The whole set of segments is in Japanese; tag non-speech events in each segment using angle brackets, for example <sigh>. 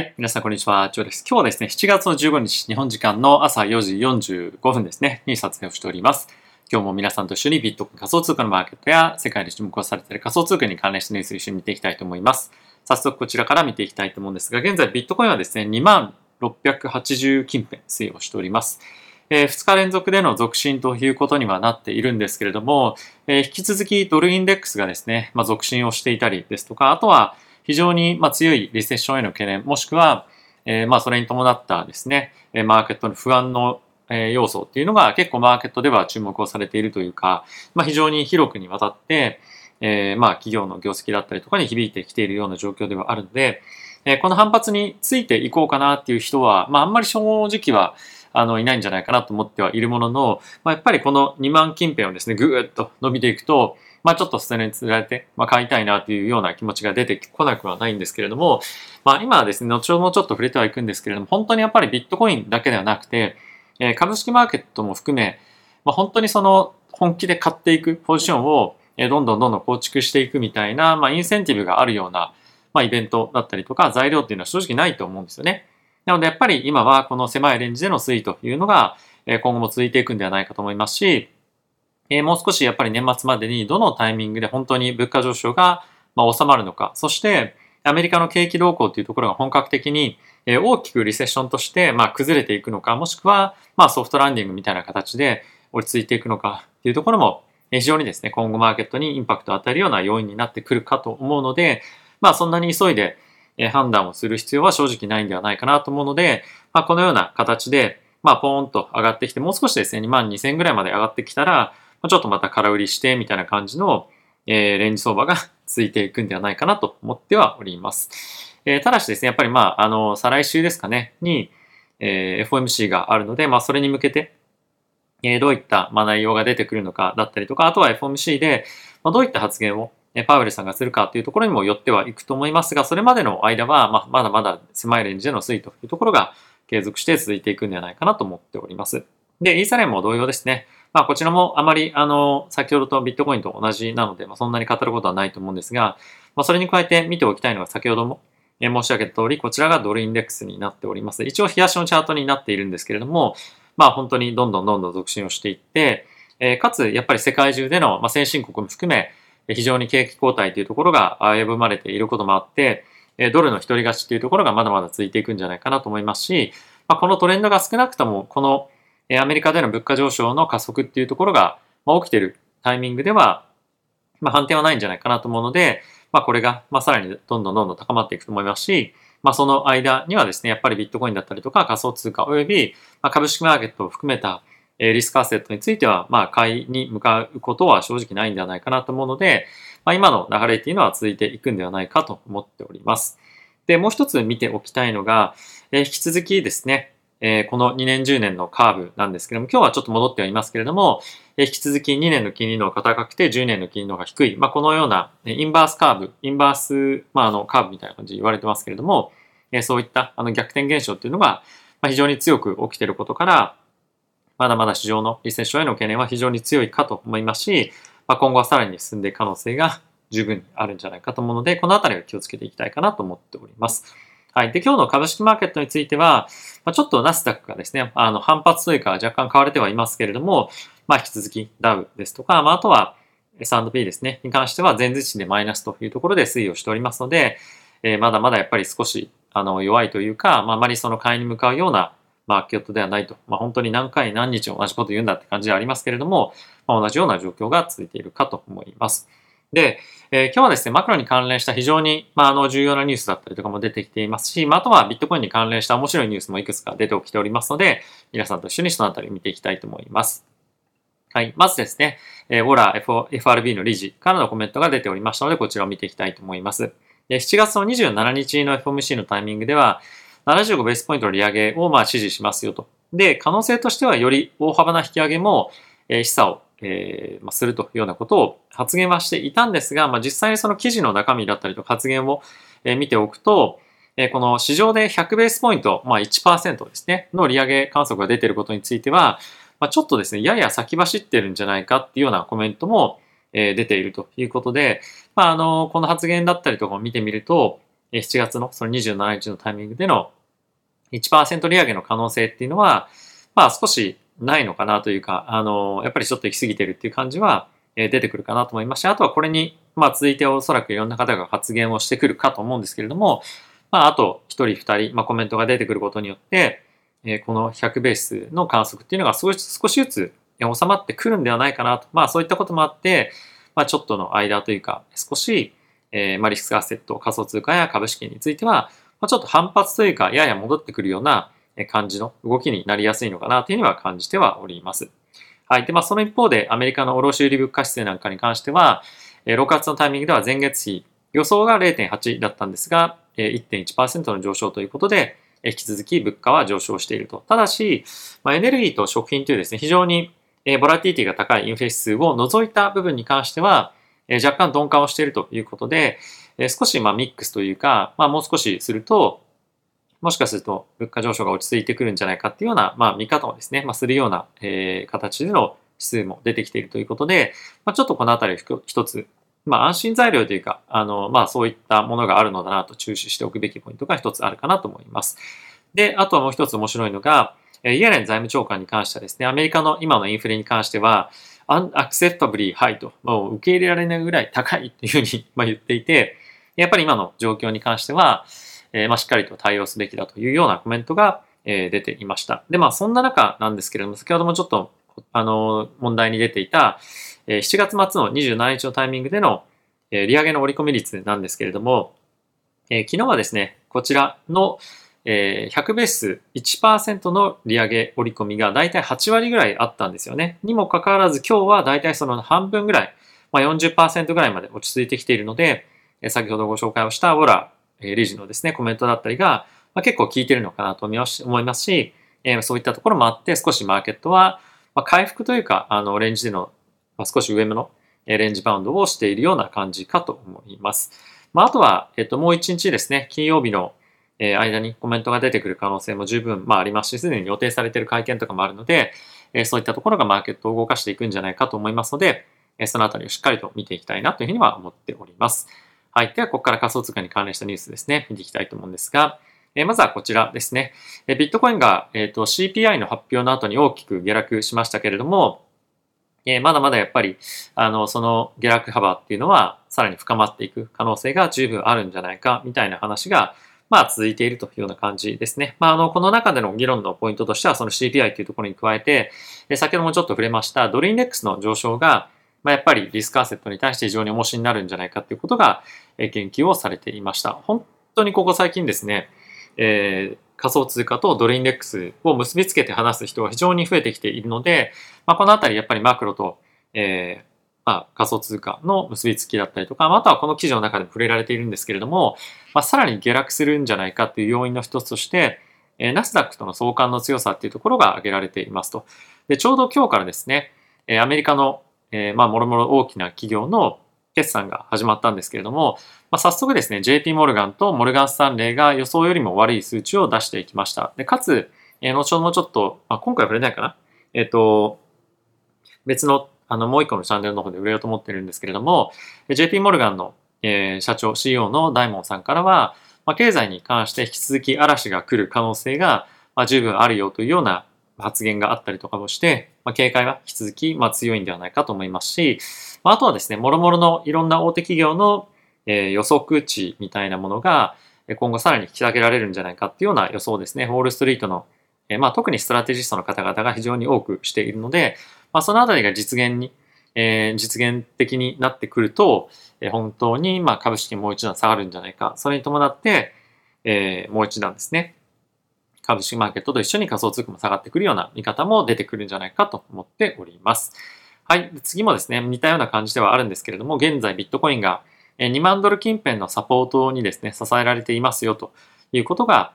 い。皆さん、こんにちは。ジョーです。今日はですね、7月の15日、日本時間の朝4時45分ですね、に撮影をしております。今日も皆さんと一緒にビットコイン仮想通貨のマーケットや世界で注目をされている仮想通貨に関連したニュースを一緒に見ていきたいと思います。早速こちらから見ていきたいと思うんですが、現在ビットコインはですね、2万680近辺推移をしております。えー、2日連続での続伸ということにはなっているんですけれども、えー、引き続きドルインデックスがですね、まあ、続伸をしていたりですとか、あとは非常にま強いリセッションへの懸念、もしくは、えまそれに伴ったですね、マーケットの不安の要素っていうのが結構マーケットでは注目をされているというか、まあ、非常に広くにわたって、えー、まあ企業の業績だったりとかに響いてきているような状況ではあるので、えー、この反発についていこうかなっていう人は、まああんまり正直はあのいないんじゃないかなと思ってはいるものの、まあ、やっぱりこの2万近辺をですね、ぐーっと伸びていくと、まあちょっと捨てにつられて、まあ買いたいなというような気持ちが出てこなくはないんですけれども、まあ今はですね、後ほどもちょっと触れてはいくんですけれども、本当にやっぱりビットコインだけではなくて、えー、株式マーケットも含め、まあ本当にその本気で買っていくポジションを、えどんどんどんどん構築していくみたいな、まあインセンティブがあるような、まあイベントだったりとか材料っていうのは正直ないと思うんですよね。なのでやっぱり今はこの狭いレンジでの推移というのが、今後も続いていくんではないかと思いますし、えもう少しやっぱり年末までにどのタイミングで本当に物価上昇が、ま収まるのか、そしてアメリカの景気動向というところが本格的に大きくリセッションとしてま崩れていくのか、もしくはまソフトランディングみたいな形で落ち着いていくのかというところも非常にですね、今後マーケットにインパクトを与えるような要因になってくるかと思うので、まあそんなに急いで判断をする必要は正直ないんではないかなと思うので、まあこのような形で、まあポーンと上がってきて、もう少しですね、2万2000ぐらいまで上がってきたら、ちょっとまた空売りしてみたいな感じの、えー、レンジ相場が <laughs> ついていくんではないかなと思ってはおります。えー、ただしですね、やっぱりまあ、あの、再来週ですかね、に、えー、FOMC があるので、まあ、それに向けて、えー、どういった、まあ、内容が出てくるのかだったりとか、あとは FOMC で、まあ、どういった発言を、えパウエルさんがするかというところにもよってはいくと思いますが、それまでの間は、まあ、まだまだ狭いレンジでの推移というところが継続して続いていくんではないかなと思っております。で、イーサレンも同様ですね。まあ、こちらもあまり、あの、先ほどとビットコインと同じなので、まあ、そんなに語ることはないと思うんですが、まあ、それに加えて見ておきたいのは先ほども申し上げた通り、こちらがドルインデックスになっております。一応、冷やしのチャートになっているんですけれども、まあ、本当にどんどんどんどん続進をしていって、えー、かつ、やっぱり世界中での、まあ、先進国も含め、非常に景気後退というところが危ぶまれていることもあって、ドルの一人勝ちというところがまだまだ続いていくんじゃないかなと思いますし、まあ、このトレンドが少なくとも、このアメリカでの物価上昇の加速っていうところがま起きてるタイミングでは、まあ、反転はないんじゃないかなと思うので、まあ、これが、まあ、さらにどんどんどんどん高まっていくと思いますし、まあ、その間にはですね、やっぱりビットコインだったりとか仮想通貨及び、ま、株式マーケットを含めたリスクアセットについては、まあ、買いに向かうことは正直ないんではないかなと思うので、まあ、今の流れっていうのは続いていくんではないかと思っております。で、もう一つ見ておきたいのが、え引き続きですね、えこの2年10年のカーブなんですけども、今日はちょっと戻ってはいますけれども、え引き続き2年の金利の方が高くて10年の金利の方が低い、まあ、このようなインバースカーブ、インバース、まあ、あのカーブみたいな感じで言われてますけれども、えそういったあの逆転現象っていうのが、非常に強く起きていることから、まだまだ市場のリセッションへの懸念は非常に強いかと思いますし、まあ、今後はさらに進んでいく可能性が十分にあるんじゃないかと思うので、このあたりは気をつけていきたいかなと思っております。はい。で、今日の株式マーケットについては、まあ、ちょっとナスダックがですね、あの、反発というか若干買われてはいますけれども、まあ、引き続きダウですとか、まあ、あとは S&P ですね、に関しては前日値でマイナスというところで推移をしておりますので、えー、まだまだやっぱり少し、あの、弱いというか、まあ、あまりその買いに向かうようなマーケットではないと。まあ、本当に何回何日同じこと言うんだって感じではありますけれども、まあ、同じような状況が続いているかと思います。で、えー、今日はですね、マクロに関連した非常に、まあ、あの、重要なニュースだったりとかも出てきていますし、まあ、あとはビットコインに関連した面白いニュースもいくつか出てきておりますので、皆さんと一緒にそのあたり見ていきたいと思います。はい。まずですね、えー、オラ FRB の理事からのコメントが出ておりましたので、こちらを見ていきたいと思います。で7月の27日の FOMC のタイミングでは、75ベースポイントの利上げをまあ支持しますよと。で、可能性としてはより大幅な引き上げも、えー、示唆をえー、まあ、するというようなことを発言はしていたんですが、まあ、実際にその記事の中身だったりと発言を、えー、見ておくと、えー、この市場で100ベースポイント、まあ1%ですね、の利上げ観測が出ていることについては、まあ、ちょっとですね、やや先走ってるんじゃないかっていうようなコメントも、えー、出ているということで、まあ、あの、この発言だったりとかを見てみると、7月のその27日のタイミングでの1%利上げの可能性っていうのは、まあ少しないのかなというか、あの、やっぱりちょっと行き過ぎてるっていう感じは出てくるかなと思いまして、あとはこれに、まあ続いておそらくいろんな方が発言をしてくるかと思うんですけれども、まああと1人2人、まあコメントが出てくることによって、この100ベースの観測っていうのが少し少しずつ収まってくるんではないかなと。まあそういったこともあって、まあちょっとの間というか、少し、えー、まあリスクアセット、仮想通貨や株式については、まあ、ちょっと反発というか、やや戻ってくるような感じの動きになりやすいのかなというには感じてはおります。はい。で、まあその一方で、アメリカの卸売物価指数なんかに関しては、6月のタイミングでは前月比、予想が0.8だったんですが、1.1%の上昇ということで、引き続き物価は上昇していると。ただし、まあ、エネルギーと食品というですね、非常にボラティティが高いインフレ指数を除いた部分に関しては、若干鈍化をしているということで、少しまあミックスというか、まあ、もう少しすると、もしかすると物価上昇が落ち着いてくるんじゃないかっていうような、まあ、見方をですね、まあ、するような、えー、形での指数も出てきているということで、まあ、ちょっとこのあたり一つ、まあ、安心材料というか、あの、まあ、そういったものがあるのだなと注視しておくべきポイントが一つあるかなと思います。で、あとはもう一つ面白いのが、イエレン財務長官に関してはですね、アメリカの今のインフレに関しては、アンアクセプタブリーハイと、もう受け入れられないぐらい高いっていうふうに言っていて、やっぱり今の状況に関しては、えー、まあ、しっかりと対応すべきだというようなコメントが、えー、出ていました。で、まあ、そんな中なんですけれども、先ほどもちょっと、あの、問題に出ていた、えー、7月末の27日のタイミングでの、え、利上げの折り込み率なんですけれども、え、昨日はですね、こちらの、えー、100ベース1%の利上げ折り込みがだいたい8割ぐらいあったんですよね。にもかかわらず今日はだいたいその半分ぐらい、まあ40%ぐらいまで落ち着いてきているので、先ほどご紹介をしたウォラ理事のですね、コメントだったりが、まあ、結構効いてるのかなと思いますし、えー、そういったところもあって少しマーケットは、まあ、回復というか、あの、レンジでの、まあ、少し上目のレンジバウンドをしているような感じかと思います。まあ、あとは、えっと、もう一日ですね、金曜日の間にコメントが出てくる可能性も十分、まあ、ありますし、すでに予定されている会見とかもあるので、そういったところがマーケットを動かしていくんじゃないかと思いますので、そのあたりをしっかりと見ていきたいなというふうには思っております。はい。では、ここから仮想通貨に関連したニュースですね、見ていきたいと思うんですが、えまずはこちらですね。えビットコインが、えーと、CPI の発表の後に大きく下落しましたけれども、えまだまだやっぱり、あの、その下落幅っていうのは、さらに深まっていく可能性が十分あるんじゃないか、みたいな話が、まあ、続いているというような感じですね。まあ、あの、この中での議論のポイントとしては、その CPI というところに加えて、先ほどもちょっと触れました、ドルインデックスの上昇が、まあ、やっぱりリスクアセットに対して非常に重しになるんじゃないかということが、え研究をされていました。本当にここ最近ですね、えー、仮想通貨とドルインデックスを結びつけて話す人が非常に増えてきているので、まあ、このあたりやっぱりマクロと、えーまあ、仮想通貨の結びつきだったりとか、またはこの記事の中でも触れられているんですけれども、まあ、さらに下落するんじゃないかという要因の一つとして、えー、ナスダックとの相関の強さっていうところが挙げられていますと。で、ちょうど今日からですね、えー、アメリカのえー、まあ、もろもろ大きな企業の決算が始まったんですけれども、まあ、早速ですね、JP モルガンとモルガンスタンレーが予想よりも悪い数値を出していきました。でかつ、えー、後ほどもちょっと、まあ、今回は触れないかな。えっ、ー、と、別の、あの、もう一個のチャンネルの方で売れようと思ってるんですけれども、JP モルガンの、えー、社長、CEO の大門さんからは、まあ、経済に関して引き続き嵐が来る可能性が、まあ、十分あるよというような発言があったりとかもして、まあ、警戒は引き続き、まあ、強いんではないかと思いますし、まあ、あとはですね、もろもろのいろんな大手企業の、えー、予測値みたいなものが、今後さらに引き上げられるんじゃないかっていうような予想ですね。ウォールストリートの、えー、まあ、特にストラテジストの方々が非常に多くしているので、まあ、そのあたりが実現に、えー、実現的になってくると、えー、本当にまあ株式もう一段下がるんじゃないか。それに伴って、えー、もう一段ですね、株式マーケットと一緒に仮想通貨も下がってくるような見方も出てくるんじゃないかと思っております。はい。次もですね、似たような感じではあるんですけれども、現在ビットコインが2万ドル近辺のサポートにですね、支えられていますよということが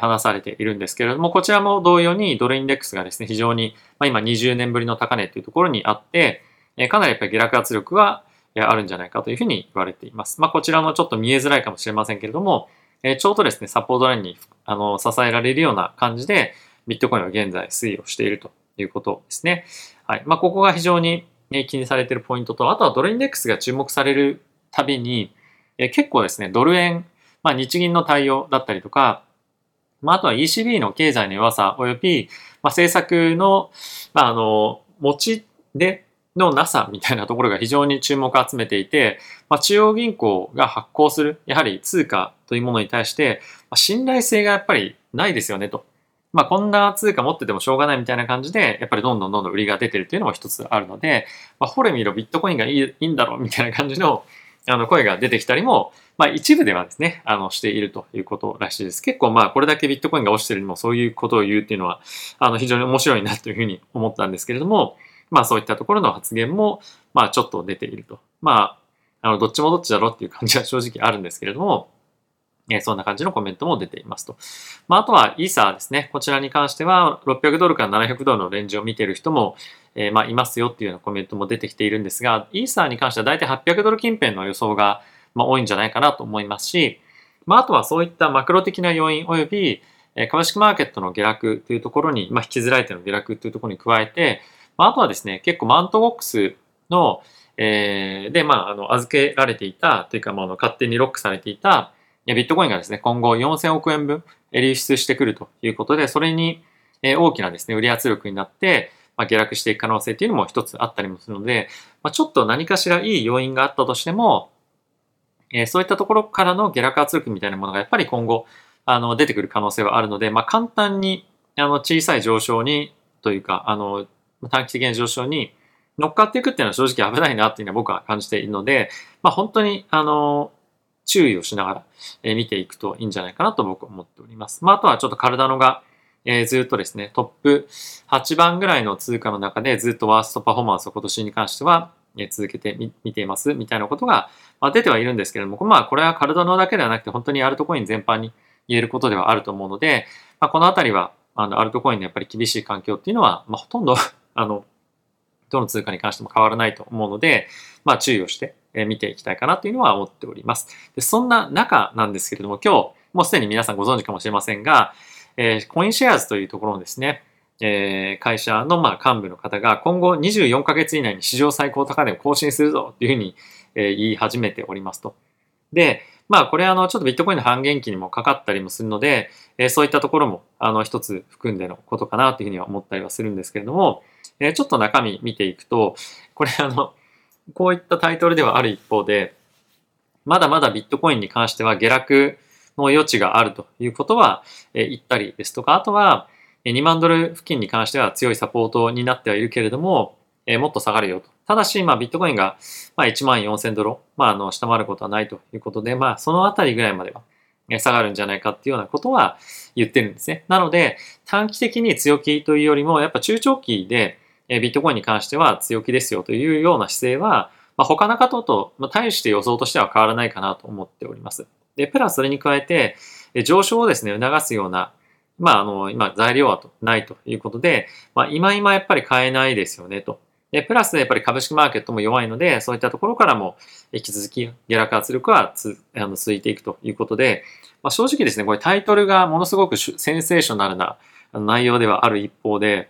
話されているんですけれども、こちらも同様にドルインデックスがですね、非常に、ま、今20年ぶりの高値というところにあって、かなりやっぱり下落圧力はあるんじゃないかというふうに言われています。まあ、こちらもちょっと見えづらいかもしれませんけれども、えちょうどですね、サポートラインにあの支えられるような感じで、ビットコインは現在推移をしているということですね。はい。まあ、ここが非常に気にされているポイントと、あとはドルインデックスが注目されるたびに、え結構ですね、ドル円、まあ、日銀の対応だったりとか、まあ、あとは ECB の経済の弱さ及び、まあ、政策の、まあ、あの、持ちでのなさみたいなところが非常に注目を集めていて、まあ、中央銀行が発行する、やはり通貨というものに対して、まあ、信頼性がやっぱりないですよねと。まあ、こんな通貨持っててもしょうがないみたいな感じで、やっぱりどんどんどんどん売りが出てるっていうのも一つあるので、まあ、ほれ見ろ、ビットコインがいいいいんだろうみたいな感じのあの声が出てきたりも、まあ、一部ではですね、あの、しているということらしいです。結構まあ、これだけビットコインが落ちてるにもそういうことを言うっていうのは、あの、非常に面白いなというふうに思ったんですけれども、まあ、そういったところの発言も、まあ、ちょっと出ていると。まあ、あの、どっちもどっちだろうっていう感じは正直あるんですけれども、えそんな感じのコメントも出ていますと。まあ、あとはイーサーですね。こちらに関しては600ドルから700ドルのレンジを見ている人も、えー、まあいますよっていうようなコメントも出てきているんですが、イーサーに関しては大体800ドル近辺の予想が、まあ、多いんじゃないかなと思いますし、まあ、あとはそういったマクロ的な要因及び、え株式マーケットの下落というところに、まあ、引きづらいての下落というところに加えて、まあ、あとはですね、結構マントボックスの、えー、で、まあ、あの、預けられていた、というか、まあ、勝手にロックされていた、ビットコインがですね、今後4000億円分流出してくるということで、それに大きなですね、売り圧力になって、まあ、下落していく可能性っていうのも一つあったりもするので、まあ、ちょっと何かしらいい要因があったとしても、えそういったところからの下落圧力みたいなものがやっぱり今後、あの、出てくる可能性はあるので、まあ、簡単に、あの、小さい上昇に、というか、あの、短期的な上昇に乗っかっていくっていうのは正直危ないなっていうのは僕は感じているので、まあ、本当に、あの、注意をしながら、見ていくといいんじゃないかなと僕は思っております。まあ、あとはちょっと体のが、えー、ずっとですね、トップ8番ぐらいの通貨の中でずっとワーストパフォーマンスを今年に関しては、え続けてみ見ていますみたいなことが、ま、出てはいるんですけれども、まあこれは体のだけではなくて本当にアルトコイン全般に言えることではあると思うので、まあ、このあたりはあのアルトコインのやっぱり厳しい環境っていうのは、まあ、ほとんどあのどの通貨に関しても変わらないと思うので、まあ注意をして見ていきたいかなというのは思っております。でそんな中なんですけれども、今日、もうすでに皆さんご存知かもしれませんが、えー、コインシェアーズというところのですね、えー、会社のまあ幹部の方が今後24ヶ月以内に史上最高高値を更新するぞというふうに、え、言い始めておりますと。で、まあこれあのちょっとビットコインの半減期にもかかったりもするので、えー、そういったところもあの一つ含んでのことかなというふうには思ったりはするんですけれども、えー、ちょっと中身見ていくと、これあの、こういったタイトルではある一方で、まだまだビットコインに関しては下落の余地があるということは、え言ったりですとか、あとは2万ドル付近に関しては強いサポートになってはいるけれども、えもっと下がるよと。ただし、まあ、ビットコインが、まあ、1万4000ドル、まあ、あの、下回ることはないということで、まあ、そのあたりぐらいまでは、下がるんじゃないかっていうようなことは言ってるんですね。なので、短期的に強気というよりも、やっぱ中長期で、えビットコインに関しては強気ですよというような姿勢は、まあ、他の方とまあ対して予想としては変わらないかなと思っております。で、プラスそれに加えて、上昇をですね、促すような、まあ、あの、今、材料はないということで、まあ、今今やっぱり買えないですよね、と。で、プラスやっぱり株式マーケットも弱いので、そういったところからも引き続き下落圧力はつあの続いていくということで、まあ、正直ですね、これタイトルがものすごくセンセーショナルな内容ではある一方で、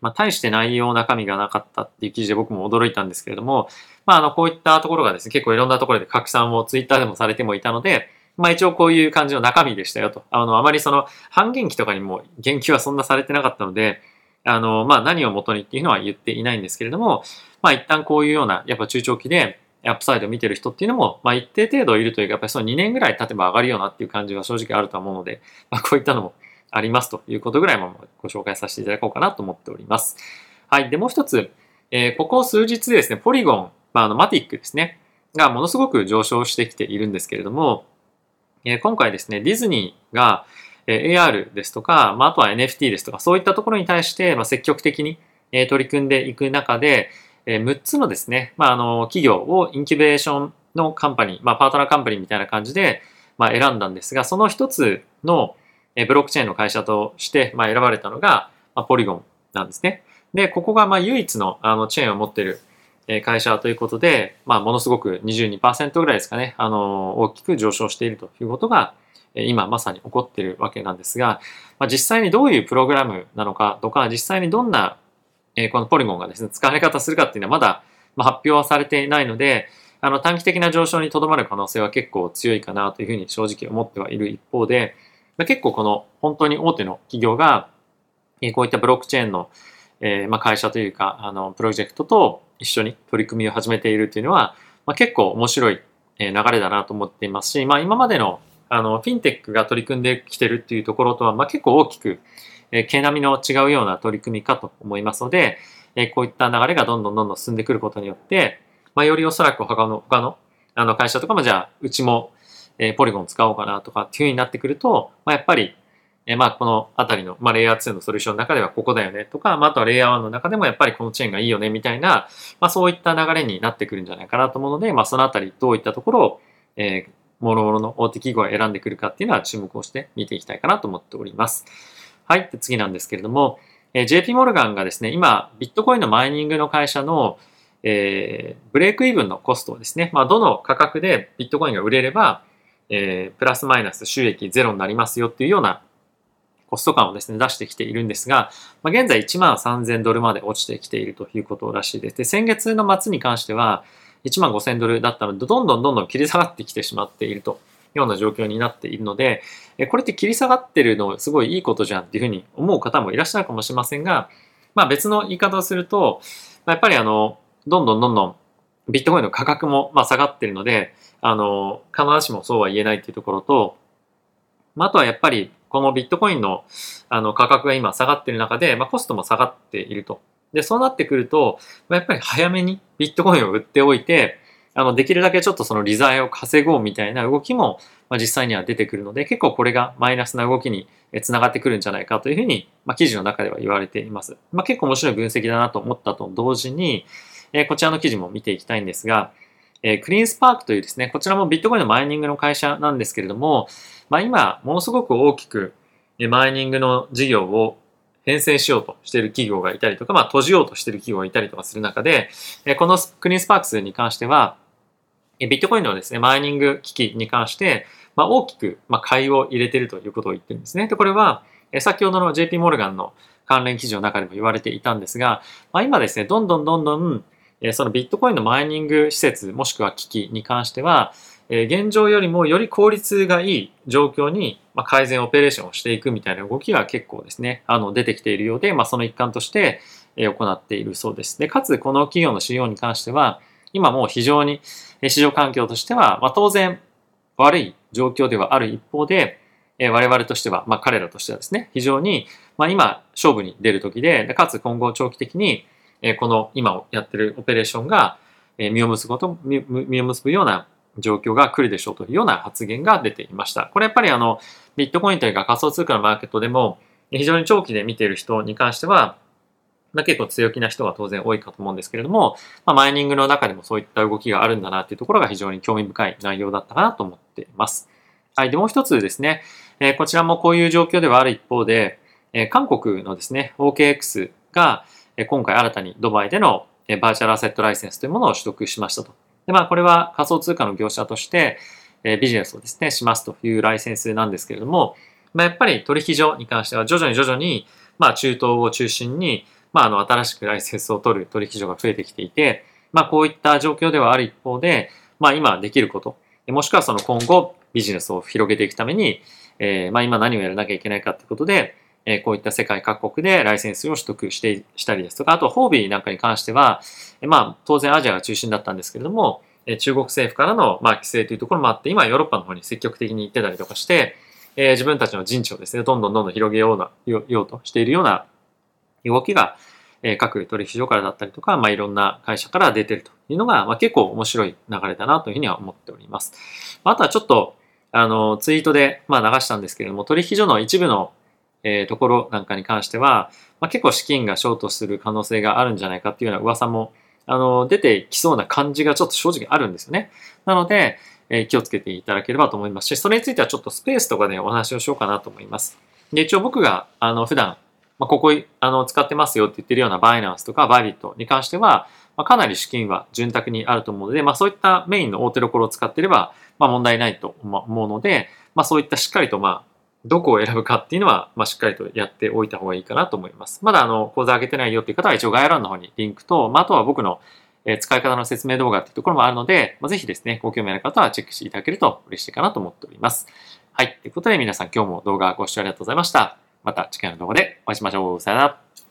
まあ、大して内容中身がなかったっていう記事で僕も驚いたんですけれども、まあ、あの、こういったところがですね、結構いろんなところで拡散をツイッターでもされてもいたので、まあ一応こういう感じの中身でしたよと。あの、あまりその半減期とかにも言及はそんなされてなかったので、あの、まあ何をもとにっていうのは言っていないんですけれども、まあ一旦こういうような、やっぱ中長期でアップサイドを見てる人っていうのも、まあ一定程度いるというか、やっぱりその2年ぐらい経てば上がるようなっていう感じは正直あると思うので、まあこういったのもありますということぐらいもご紹介させていただこうかなと思っております。はい。で、もう一つ、えー、ここ数日でですね、ポリゴン、まあ、あの、マティックですね、がものすごく上昇してきているんですけれども、えー、今回ですね、ディズニーが、え、AR ですとか、まあ、あとは NFT ですとか、そういったところに対して、まあ、積極的に、え、取り組んでいく中で、え、6つのですね、まあ、あの、企業をインキュベーションのカンパニー、まあ、パートナーカンパニーみたいな感じで、まあ、選んだんですが、その一つの、ブロックチェーンの会社として、まあ、選ばれたのが、まあ、ポリゴンなんですね。で、ここがまあ唯一のあのチェーンを持っている会社ということで、まあ、ものすごく22%ぐらいですかね、あの、大きく上昇しているということが、今まさに起こってるわけなんですが、まあ、実際にどういうプログラムなのかとか、実際にどんな、えこのポリゴンがですね、使われ方するかっていうのはまだ、まあ、発表はされていないので、あの短期的な上昇にとどまる可能性は結構強いかなというふうに正直思ってはいる一方で、ま結構この本当に大手の企業が、えこういったブロックチェーンの、え、まあ会社というか、あの、プロジェクトと一緒に取り組みを始めているというのは、まあ、結構面白い流れだなと思っていますし、まあ今までのあの、フィンテックが取り組んできてるっていうところとは、まあ結構大きく、えー、毛並みの違うような取り組みかと思いますので、え、こういった流れがどんどんどんどん進んでくることによって、まあよりおそらく他の、他の、あの会社とかもじゃあ、うちも、え、ポリゴン使おうかなとかっていう風になってくると、まあやっぱり、えまあ、このあたりの、まあ、レイヤー2のソリューションの中ではここだよねとか、まあ、あとはレイヤー1の中でもやっぱりこのチェーンがいいよねみたいな、まあ、そういった流れになってくるんじゃないかなと思うので、まあ、そのあたりどういったところを、えー、もろもろの大手企業が選んでくるかっていうのは注目をして見ていきたいかなと思っております。はい。で次なんですけれども、え、JP モルガンがですね、今、ビットコインのマイニングの会社の、えー、ブレイクイーブンのコストをですね、まあ、どの価格でビットコインが売れれば、えー、プラスマイナス収益ゼロになりますよっていうようなコスト感をですね、出してきているんですが、まあ、現在1万3000ドルまで落ちてきているということらしいです。で、先月の末に関しては、1万5000ドルだったので、どんどんどんどん切り下がってきてしまっているというような状況になっているので、これって切り下がってるのすごいいいことじゃんっていうふうに思う方もいらっしゃるかもしれませんが、まあ別の言い方をすると、やっぱりあの、どんどんどんどんビットコインの価格もまあ下がってるので、あの、必ずしもそうは言えないっていうところと、まあ、あとはやっぱりこのビットコインのあの価格が今下がっている中で、まあ、コストも下がっていると。で、そうなってくると、やっぱり早めにビットコインを売っておいて、あの、できるだけちょっとその利材を稼ごうみたいな動きも、まあ、実際には出てくるので、結構これがマイナスな動きにつながってくるんじゃないかというふうに、まあ、記事の中では言われています。まあ、結構面白い分析だなと思ったと同時に、えー、こちらの記事も見ていきたいんですが、えー、クリーンスパークというですね、こちらもビットコインのマイニングの会社なんですけれども、まあ、今、ものすごく大きくマイニングの事業を編成しようとしている企業がいたりとか、まあ、閉じようとしている企業がいたりとかする中で、このクリーンスパークスに関しては、ビットコインのですね、マイニング機器に関して、まあ、大きく、ま、買いを入れているということを言ってるんですね。で、これは、先ほどの JP モルガンの関連記事の中でも言われていたんですが、まあ、今ですね、どんどんどんどん、そのビットコインのマイニング施設、もしくは機器に関しては、え現状よりもより効率がいい状況に、ま改善オペレーションをしていくみたいな動きが結構ですね、あの出てきているようで、まあ、その一環として、え行っているそうです。で、かつこの企業の CEO に関しては、今もう非常に市場環境としては、まあ、当然悪い状況ではある一方で、え我々としては、まあ、彼らとしてはですね、非常に、まあ、今勝負に出る時で、でかつ今後長期的に、えこの今やってるオペレーションが、え実を結ぶこと、実を結ぶような状況が来るでしょうというような発言が出ていました。これやっぱりあの、ビットコインというか仮想通貨のマーケットでも、非常に長期で見ている人に関しては、まあ、結構強気な人が当然多いかと思うんですけれども、まあ、マイニングの中でもそういった動きがあるんだなっていうところが非常に興味深い内容だったかなと思っています。はい。で、もう一つですね、えー、こちらもこういう状況ではある一方で、えー、韓国のですね、OKX が、え、今回新たにドバイでの、バーチャルアセットライセンスというものを取得しましたと。で、まあ、これは仮想通貨の業者として、えビジネスをですね、しますというライセンスなんですけれども、まあ、やっぱり取引所に関しては徐々に徐々に、まあ、中東を中心に、まあ、あの、新しくライセンスを取る取引所が増えてきていて、まあ、こういった状況ではある一方で、まあ、今できること、もしくはその今後ビジネスを広げていくために、えー、まあ、今何をやらなきゃいけないかってことで、えこういった世界各国でライセンスを取得してしたりですとか、あと、ホービーなんかに関しては、えまあ、当然アジアが中心だったんですけれども、え中国政府からの、まあ、規制というところもあって、今ヨーロッパの方に積極的に行ってたりとかして、え、自分たちの陣地をですね、どんどんどんどん広げような、ようとしているような動きが、え、各取引所からだったりとか、まあ、いろんな会社から出てるというのが、まあ、結構面白い流れだなというふうには思っております。あとはちょっと、あの、ツイートで、まあ、流したんですけれども、取引所の一部のえー、ところなんかに関しては、まあ、結構資金がショートする可能性があるんじゃないかっていうような噂もあの出てきそうな感じがちょっと正直あるんですよね。なので、えー、気をつけていただければと思いますし、それについてはちょっとスペースとかでお話をしようかなと思います。で、一応僕があの普段、まあ、ここあの使ってますよって言ってるようなバイナンスとかバイビットに関しては、まあ、かなり資金は潤沢にあると思うので、まあ、そういったメインの大手どころを使っていれば、まあ、問題ないと思うので、まあ、そういったしっかりと、まあ、どこを選ぶかっていうのは、まあ、しっかりとやっておいた方がいいかなと思います。まだあの、講座上げてないよっていう方は一応概要欄の方にリンクと、まあ、あとは僕の使い方の説明動画っていうところもあるので、まあ、ぜひですね、ご興味ある方はチェックしていただけると嬉しいかなと思っております。はい。ということで皆さん今日も動画ご視聴ありがとうございました。また次回の動画でお会いしましょう。さよなら。